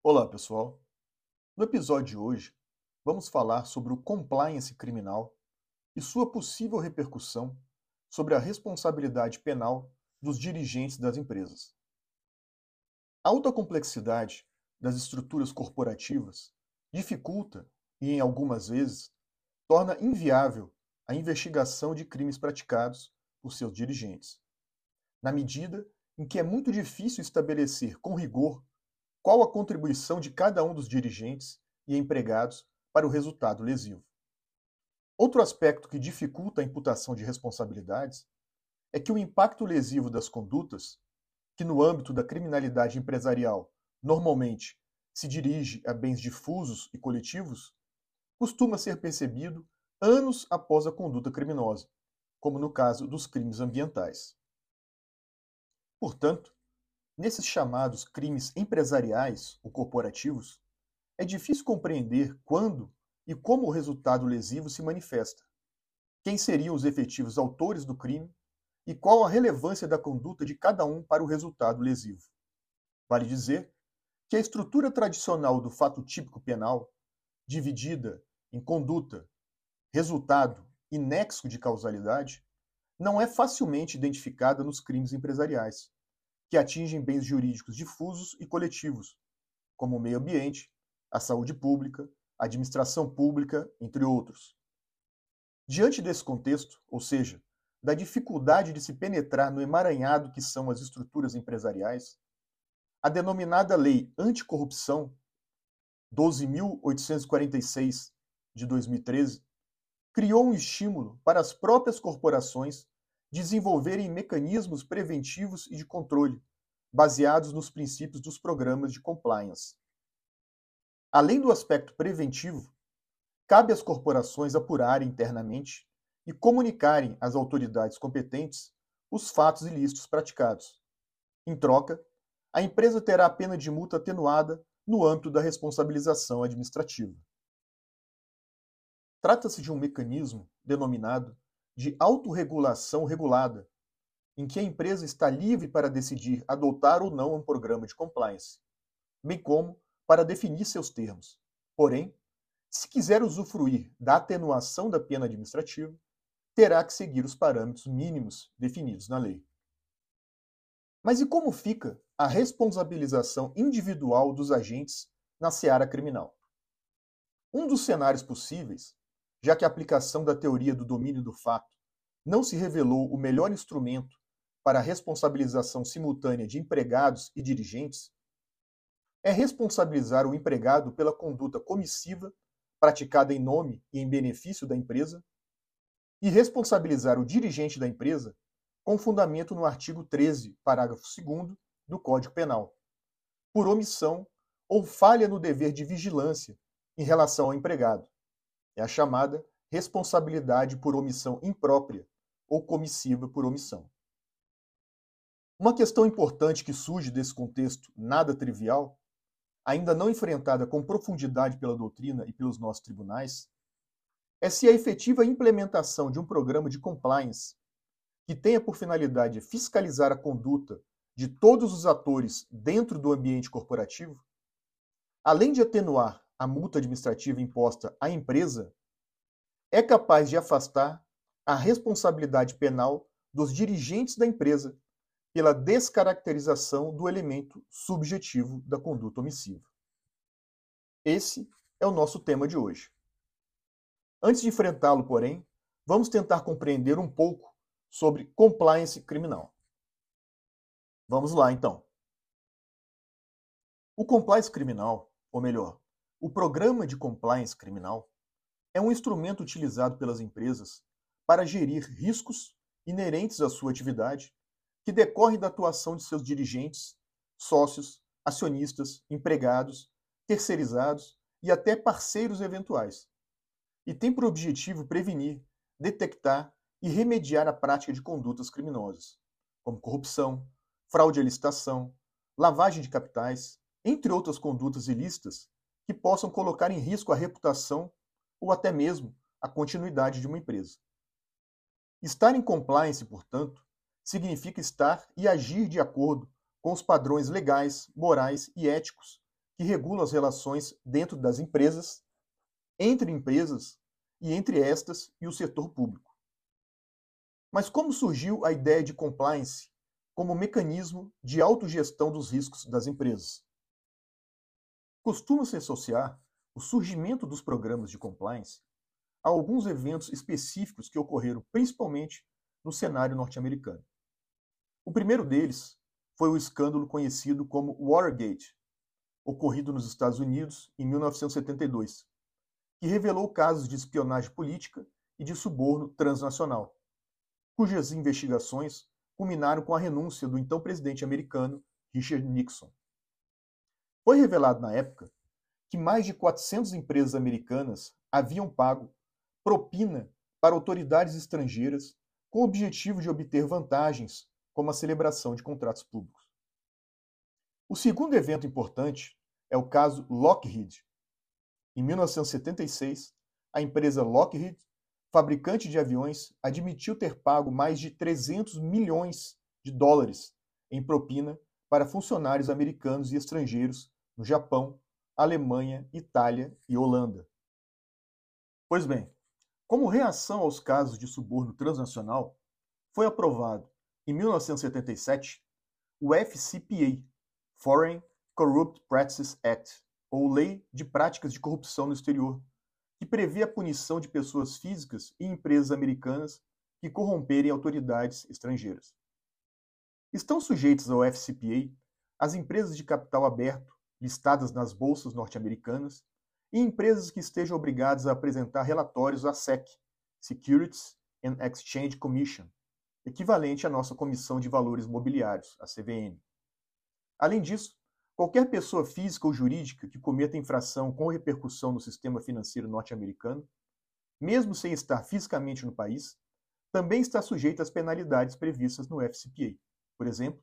Olá, pessoal. No episódio de hoje, vamos falar sobre o compliance criminal e sua possível repercussão sobre a responsabilidade penal dos dirigentes das empresas. A alta complexidade das estruturas corporativas dificulta e, em algumas vezes, torna inviável a investigação de crimes praticados por seus dirigentes, na medida em que é muito difícil estabelecer com rigor qual a contribuição de cada um dos dirigentes e empregados para o resultado lesivo. Outro aspecto que dificulta a imputação de responsabilidades é que o impacto lesivo das condutas, que no âmbito da criminalidade empresarial normalmente se dirige a bens difusos e coletivos, costuma ser percebido anos após a conduta criminosa, como no caso dos crimes ambientais. Portanto, nesses chamados crimes empresariais ou corporativos, é difícil compreender quando e como o resultado lesivo se manifesta, quem seriam os efetivos autores do crime e qual a relevância da conduta de cada um para o resultado lesivo. Vale dizer que a estrutura tradicional do fato típico penal, dividida em conduta, resultado e nexo de causalidade, não é facilmente identificada nos crimes empresariais, que atingem bens jurídicos difusos e coletivos, como o meio ambiente, a saúde pública, a administração pública, entre outros. Diante desse contexto, ou seja, da dificuldade de se penetrar no emaranhado que são as estruturas empresariais, a denominada Lei Anticorrupção 12.846 de 2013 criou um estímulo para as próprias corporações desenvolverem mecanismos preventivos e de controle, baseados nos princípios dos programas de compliance. Além do aspecto preventivo, cabe às corporações apurarem internamente e comunicarem às autoridades competentes os fatos ilícitos praticados. Em troca, a empresa terá a pena de multa atenuada no âmbito da responsabilização administrativa. Trata-se de um mecanismo denominado de autorregulação regulada, em que a empresa está livre para decidir adotar ou não um programa de compliance, bem como para definir seus termos. Porém, se quiser usufruir da atenuação da pena administrativa, terá que seguir os parâmetros mínimos definidos na lei. Mas e como fica a responsabilização individual dos agentes na seara criminal? Um dos cenários possíveis já que a aplicação da teoria do domínio do fato não se revelou o melhor instrumento para a responsabilização simultânea de empregados e dirigentes, é responsabilizar o empregado pela conduta comissiva praticada em nome e em benefício da empresa e responsabilizar o dirigente da empresa com fundamento no artigo 13, parágrafo 2 do Código Penal, por omissão ou falha no dever de vigilância em relação ao empregado, é a chamada responsabilidade por omissão imprópria ou comissiva por omissão. Uma questão importante que surge desse contexto nada trivial, ainda não enfrentada com profundidade pela doutrina e pelos nossos tribunais, é se a efetiva implementação de um programa de compliance que tenha por finalidade fiscalizar a conduta de todos os atores dentro do ambiente corporativo, além de atenuar a multa administrativa imposta à empresa, é capaz de afastar a responsabilidade penal dos dirigentes da empresa pela descaracterização do elemento subjetivo da conduta omissiva. Esse é o nosso tema de hoje. Antes de enfrentá-lo, porém, vamos tentar compreender um pouco sobre compliance criminal. Vamos lá, então. O compliance criminal, ou melhor, o programa de compliance criminal é um instrumento utilizado pelas empresas para gerir riscos inerentes à sua atividade que decorrem da atuação de seus dirigentes, sócios, acionistas, empregados, terceirizados e até parceiros eventuais. E tem por objetivo prevenir, detectar e remediar a prática de condutas criminosas, como corrupção, fraude à licitação, lavagem de capitais, entre outras condutas ilícitas que possam colocar em risco a reputação ou até mesmo a continuidade de uma empresa. Estar em compliance, portanto, significa estar e agir de acordo com os padrões legais, morais e éticos que regulam as relações dentro das empresas, entre empresas e entre estas e o setor público. Mas como surgiu a ideia de compliance como mecanismo de autogestão dos riscos das empresas? Costuma-se associar o surgimento dos programas de compliance a alguns eventos específicos que ocorreram principalmente no cenário norte-americano. O primeiro deles foi o escândalo conhecido como Watergate, ocorrido nos Estados Unidos em 1972, que revelou casos de espionagem política e de suborno transnacional, cujas investigações culminaram com a renúncia do então presidente americano Richard Nixon. Foi revelado na época que mais de 400 empresas americanas haviam pago propina para autoridades estrangeiras com o objetivo de obter vantagens, como a celebração de contratos públicos. O segundo evento importante é o caso Lockheed. Em 1976, a empresa Lockheed, fabricante de aviões, admitiu ter pago mais de 300 milhões de dólares em propina para funcionários americanos e estrangeiros no Japão, Alemanha, Itália e Holanda. Pois bem, como reação aos casos de suborno transnacional, foi aprovado, em 1977, o FCPA, Foreign Corrupt Practices Act, ou Lei de Práticas de Corrupção no Exterior, que prevê a punição de pessoas físicas e empresas americanas que corromperem autoridades estrangeiras. Estão sujeitas ao FCPA as empresas de capital aberto listadas nas bolsas norte-americanas e empresas que estejam obrigadas a apresentar relatórios à SEC, Securities and Exchange Commission, equivalente à nossa Comissão de Valores Mobiliários, a CVM. Além disso, Qualquer pessoa física ou jurídica que cometa infração com repercussão no sistema financeiro norte-americano, mesmo sem estar fisicamente no país, também está sujeita às penalidades previstas no FCPA. Por exemplo,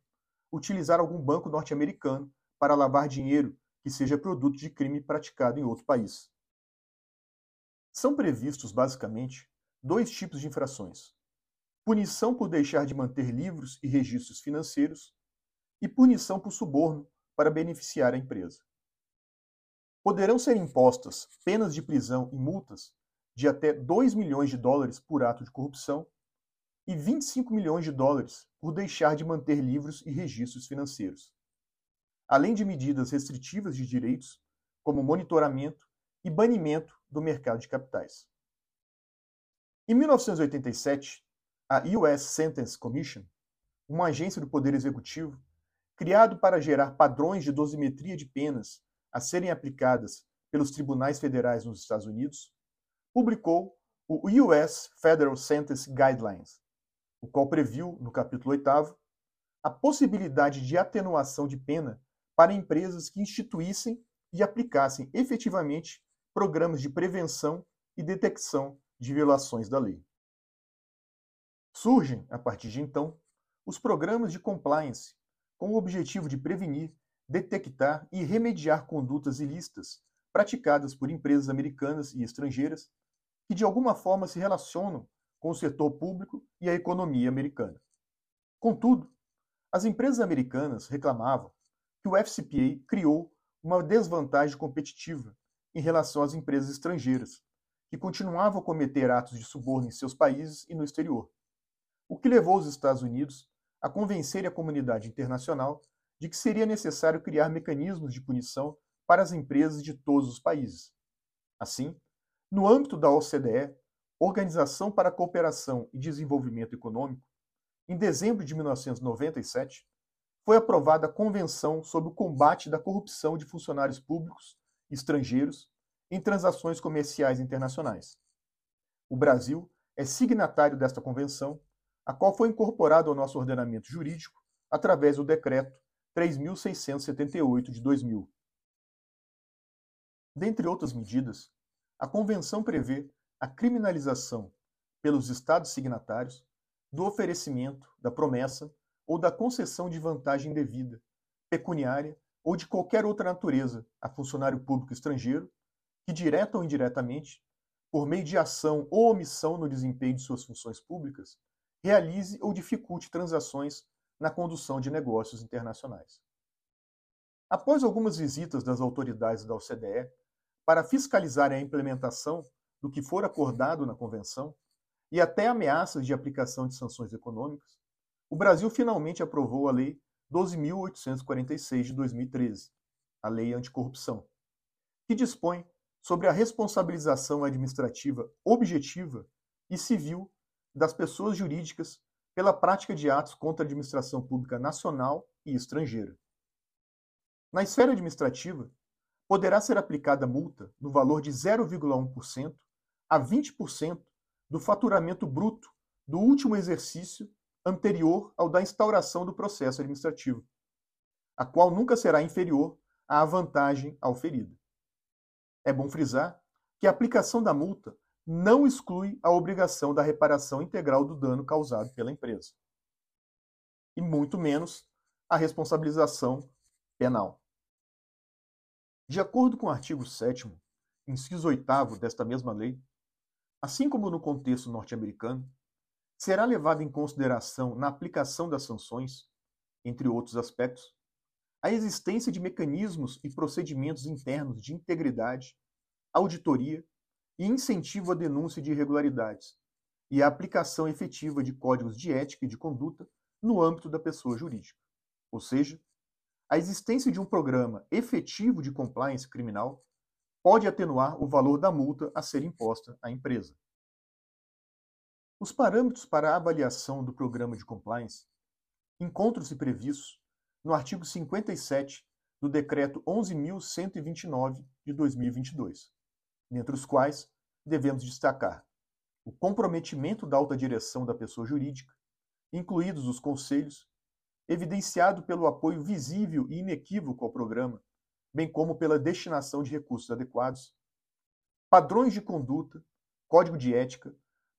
utilizar algum banco norte-americano para lavar dinheiro que seja produto de crime praticado em outro país. São previstos, basicamente, dois tipos de infrações: punição por deixar de manter livros e registros financeiros e punição por suborno para beneficiar a empresa. Poderão ser impostas penas de prisão e multas de até 2 milhões de dólares por ato de corrupção e 25 milhões de dólares por deixar de manter livros e registros financeiros, além de medidas restritivas de direitos, como monitoramento e banimento do mercado de capitais. Em 1987, a US Sentence Commission, uma agência do Poder Executivo, criado para gerar padrões de dosimetria de penas a serem aplicadas pelos tribunais federais nos Estados Unidos, publicou o US Federal Sentence Guidelines, o qual previu, no capítulo 8, a possibilidade de atenuação de pena para empresas que instituíssem e aplicassem efetivamente programas de prevenção e detecção de violações da lei. Surgem, a partir de então, os programas de compliance com o objetivo de prevenir, detectar e remediar condutas ilícitas praticadas por empresas americanas e estrangeiras que de alguma forma se relacionam com o setor público e a economia americana. Contudo, as empresas americanas reclamavam que o FCPA criou uma desvantagem competitiva em relação às empresas estrangeiras, que continuavam a cometer atos de suborno em seus países e no exterior, o que levou os Estados Unidos a convencer a comunidade internacional de que seria necessário criar mecanismos de punição para as empresas de todos os países. Assim, no âmbito da OCDE, Organização para a Cooperação e Desenvolvimento Econômico, em dezembro de 1997, foi aprovada a Convenção sobre o Combate da Corrupção de Funcionários Públicos estrangeiros em transações comerciais internacionais. O Brasil é signatário desta convenção a qual foi incorporado ao nosso ordenamento jurídico através do Decreto 3.678 de 2000. Dentre outras medidas, a Convenção prevê a criminalização pelos Estados signatários do oferecimento, da promessa ou da concessão de vantagem devida, pecuniária ou de qualquer outra natureza a funcionário público estrangeiro que, direta ou indiretamente, por meio de ação ou omissão no desempenho de suas funções públicas, realize ou dificulte transações na condução de negócios internacionais. Após algumas visitas das autoridades da OCDE para fiscalizarem a implementação do que for acordado na convenção e até ameaças de aplicação de sanções econômicas, o Brasil finalmente aprovou a Lei 12.846 de 2013, a Lei Anticorrupção, que dispõe sobre a responsabilização administrativa objetiva e civil das pessoas jurídicas pela prática de atos contra a administração pública nacional e estrangeira. Na esfera administrativa, poderá ser aplicada multa no valor de 0,1% a 20% do faturamento bruto do último exercício anterior ao da instauração do processo administrativo, a qual nunca será inferior à vantagem auferida. É bom frisar que a aplicação da multa não exclui a obrigação da reparação integral do dano causado pela empresa, e muito menos a responsabilização penal. De acordo com o artigo 7, inciso 8 desta mesma lei, assim como no contexto norte-americano, será levado em consideração na aplicação das sanções, entre outros aspectos, a existência de mecanismos e procedimentos internos de integridade, auditoria e incentivo à denúncia de irregularidades, e a aplicação efetiva de códigos de ética e de conduta no âmbito da pessoa jurídica. Ou seja, a existência de um programa efetivo de compliance criminal pode atenuar o valor da multa a ser imposta à empresa. Os parâmetros para a avaliação do programa de compliance encontram-se previstos no artigo 57 do Decreto 11.129 de 2022, dentre os quais devemos destacar o comprometimento da alta direção da pessoa jurídica, incluídos os conselhos, evidenciado pelo apoio visível e inequívoco ao programa, bem como pela destinação de recursos adequados, padrões de conduta, código de ética,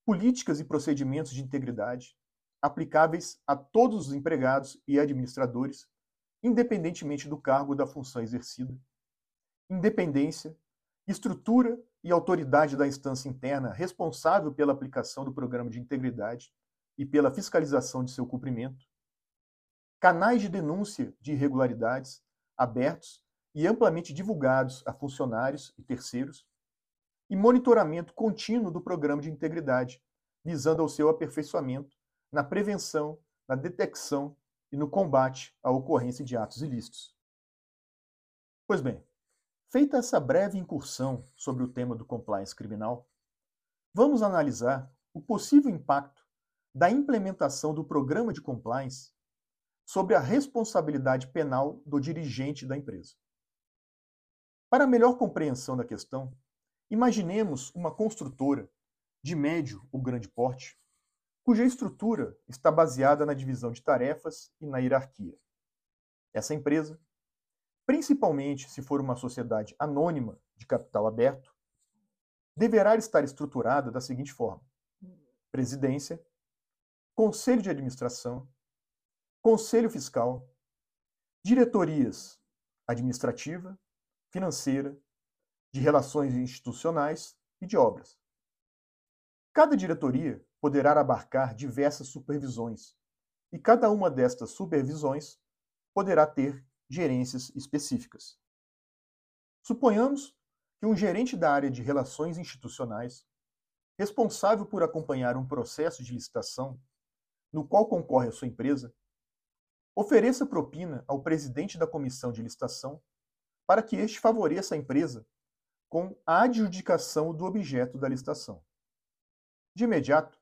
políticas e procedimentos de integridade aplicáveis a todos os empregados e administradores, independentemente do cargo ou da função exercida, independência, estrutura e autoridade da instância interna responsável pela aplicação do programa de integridade e pela fiscalização de seu cumprimento, canais de denúncia de irregularidades abertos e amplamente divulgados a funcionários e terceiros, e monitoramento contínuo do programa de integridade, visando ao seu aperfeiçoamento na prevenção, na detecção e no combate à ocorrência de atos ilícitos. Pois bem, feita essa breve incursão sobre o tema do compliance criminal, vamos analisar o possível impacto da implementação do programa de compliance sobre a responsabilidade penal do dirigente da empresa. Para melhor compreensão da questão, imaginemos uma construtora de médio ou grande porte, cuja estrutura está baseada na divisão de tarefas e na hierarquia. Essa empresa, principalmente se for uma sociedade anônima de capital aberto, deverá estar estruturada da seguinte forma: presidência, conselho de administração, Conselho Fiscal, diretorias administrativa, financeira, de relações institucionais e de obras. Cada diretoria poderá abarcar diversas supervisões, e cada uma destas supervisões poderá ter gerências específicas. Suponhamos que um gerente da área de relações institucionais, responsável por acompanhar um processo de licitação no qual concorre a sua empresa, Ofereça propina ao presidente da comissão de licitação para que este favoreça a empresa com a adjudicação do objeto da licitação. De imediato,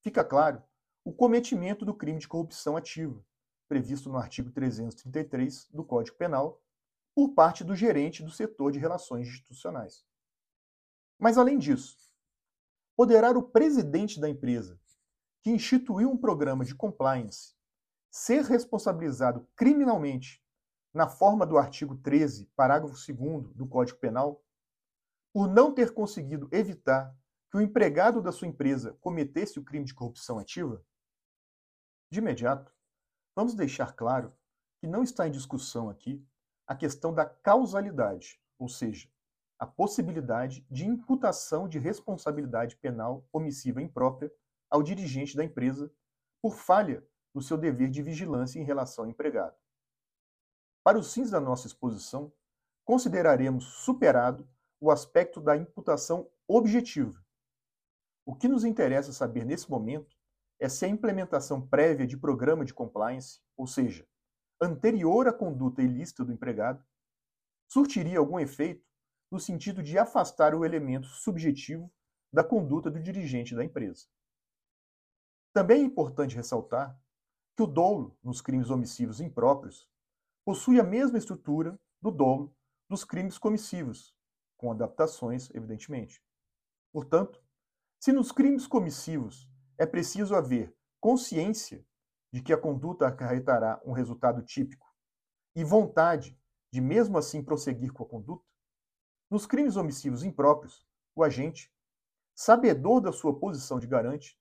fica claro o cometimento do crime de corrupção ativa, previsto no artigo 333 do Código Penal, por parte do gerente do setor de relações institucionais. Mas, além disso, poderá o presidente da empresa, que instituiu um programa de compliance ser responsabilizado criminalmente na forma do artigo 13, parágrafo 2 do Código Penal, por não ter conseguido evitar que o empregado da sua empresa cometesse o crime de corrupção ativa? De imediato, vamos deixar claro que não está em discussão aqui a questão da causalidade, ou seja, a possibilidade de imputação de responsabilidade penal omissiva imprópria ao dirigente da empresa por falha no seu dever de vigilância em relação ao empregado. Para os fins da nossa exposição, consideraremos superado o aspecto da imputação objetiva. O que nos interessa saber nesse momento é se a implementação prévia de programa de compliance, ou seja, anterior à conduta ilícita do empregado, surtiria algum efeito no sentido de afastar o elemento subjetivo da conduta do dirigente da empresa. Também é importante ressaltar que o dolo nos crimes omissivos impróprios possui a mesma estrutura do dolo dos crimes comissivos, com adaptações, evidentemente. Portanto, se nos crimes comissivos é preciso haver consciência de que a conduta acarretará um resultado típico e vontade de mesmo assim prosseguir com a conduta, nos crimes omissivos impróprios, o agente, sabedor da sua posição de garante,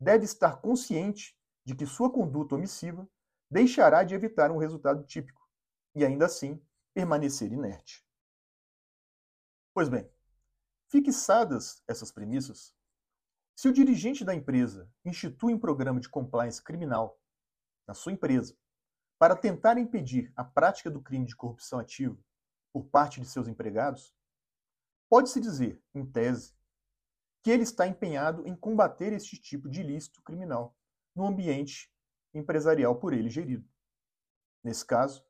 deve estar consciente de que sua conduta omissiva deixará de evitar um resultado típico e ainda assim permanecer inerte. Pois bem, fixadas essas premissas, se o dirigente da empresa institui um programa de compliance criminal na sua empresa para tentar impedir a prática do crime de corrupção ativa por parte de seus empregados, pode-se dizer, em tese, que ele está empenhado em combater este tipo de ilícito criminal no ambiente empresarial por ele gerido. Nesse caso,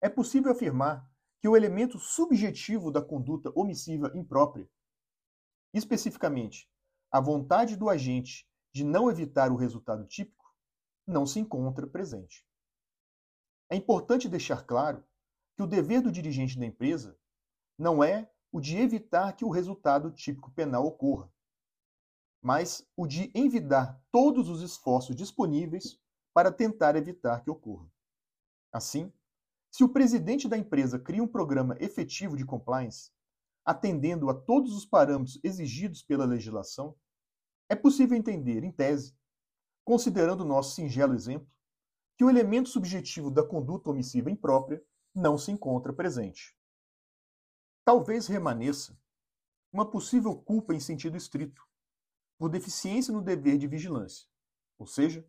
é possível afirmar que o elemento subjetivo da conduta omissiva imprópria, especificamente a vontade do agente de não evitar o resultado típico não se encontra presente. É importante deixar claro que o dever do dirigente da empresa não é o de evitar que o resultado típico penal ocorra, mas o de envidar todos os esforços disponíveis para tentar evitar que ocorra. Assim, se o presidente da empresa cria um programa efetivo de compliance, atendendo a todos os parâmetros exigidos pela legislação, é possível entender, em tese, considerando o nosso singelo exemplo, que o elemento subjetivo da conduta omissiva imprópria não se encontra presente. Talvez remaneça uma possível culpa em sentido estrito, por deficiência no dever de vigilância, ou seja,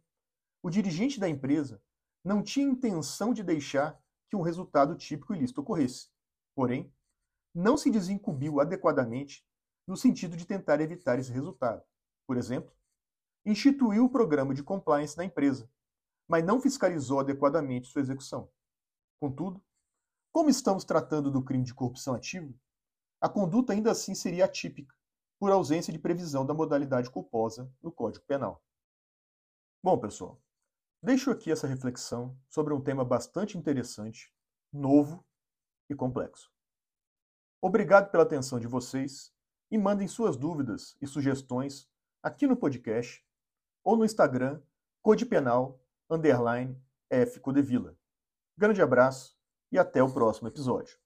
o dirigente da empresa não tinha intenção de deixar que um resultado típico ilícito ocorresse, porém, não se desincumbiu adequadamente no sentido de tentar evitar esse resultado. Por exemplo, instituiu o programa de compliance na empresa, mas não fiscalizou adequadamente sua execução. Contudo, como estamos tratando do crime de corrupção ativa, a conduta ainda assim seria atípica, por ausência de previsão da modalidade culposa no Código Penal. Bom, pessoal, deixo aqui essa reflexão sobre um tema bastante interessante, novo e complexo. Obrigado pela atenção de vocês e mandem suas dúvidas e sugestões aqui no podcast ou no Instagram codepenal underline. Grande abraço e até o próximo episódio.